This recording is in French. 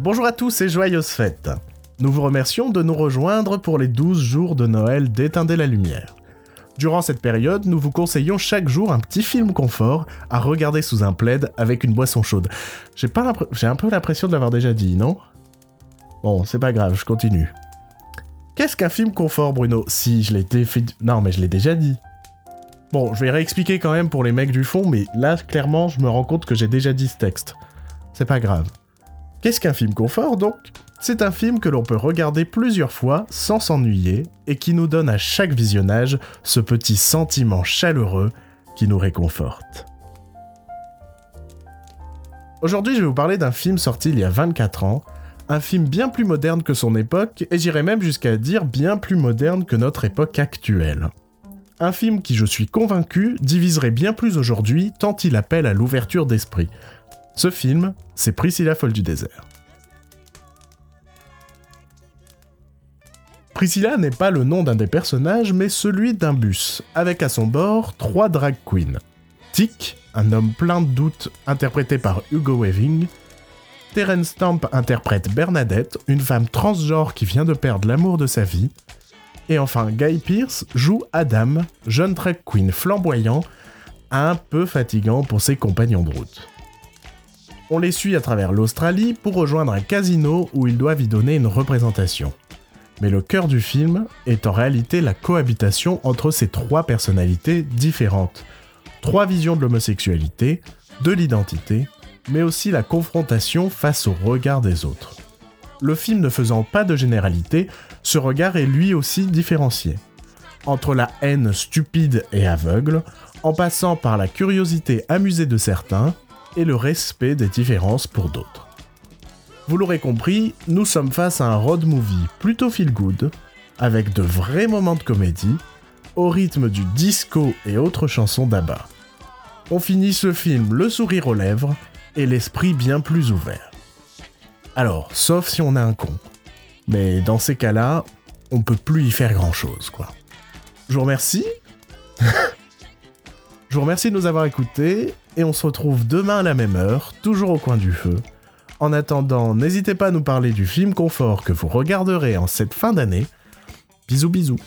Bonjour à tous et joyeuses fêtes. Nous vous remercions de nous rejoindre pour les 12 jours de Noël d'Éteindre la lumière. Durant cette période, nous vous conseillons chaque jour un petit film confort à regarder sous un plaid avec une boisson chaude. J'ai un peu l'impression de l'avoir déjà dit, non? Bon, c'est pas grave, je continue. Qu'est-ce qu'un film confort, Bruno? Si, je l'ai fait... Non, mais je l'ai déjà dit. Bon, je vais réexpliquer quand même pour les mecs du fond, mais là, clairement, je me rends compte que j'ai déjà dit ce texte. C'est pas grave. Qu'est-ce qu'un film confort, donc? C'est un film que l'on peut regarder plusieurs fois sans s'ennuyer et qui nous donne à chaque visionnage ce petit sentiment chaleureux qui nous réconforte. Aujourd'hui, je vais vous parler d'un film sorti il y a 24 ans, un film bien plus moderne que son époque, et j'irais même jusqu'à dire bien plus moderne que notre époque actuelle. Un film qui, je suis convaincu, diviserait bien plus aujourd'hui tant il appelle à l'ouverture d'esprit. Ce film, c'est Priscilla Folle du désert. Priscilla n'est pas le nom d'un des personnages, mais celui d'un bus, avec à son bord trois drag queens. Tic, un homme plein de doutes interprété par Hugo Weaving. Terence Stamp interprète Bernadette, une femme transgenre qui vient de perdre l'amour de sa vie. Et enfin, Guy Pearce joue Adam, jeune drag queen flamboyant, un peu fatigant pour ses compagnons de route. On les suit à travers l'Australie pour rejoindre un casino où ils doivent y donner une représentation. Mais le cœur du film est en réalité la cohabitation entre ces trois personnalités différentes. Trois visions de l'homosexualité, de l'identité, mais aussi la confrontation face au regard des autres. Le film ne faisant pas de généralité, ce regard est lui aussi différencié. Entre la haine stupide et aveugle, en passant par la curiosité amusée de certains et le respect des différences pour d'autres. Vous l'aurez compris, nous sommes face à un road movie plutôt feel good, avec de vrais moments de comédie, au rythme du disco et autres chansons d'Abba. On finit ce film le sourire aux lèvres et l'esprit bien plus ouvert. Alors, sauf si on a un con. Mais dans ces cas-là, on peut plus y faire grand-chose, quoi. Je vous remercie. Je vous remercie de nous avoir écoutés et on se retrouve demain à la même heure, toujours au coin du feu, en attendant, n'hésitez pas à nous parler du film confort que vous regarderez en cette fin d'année. Bisous bisous.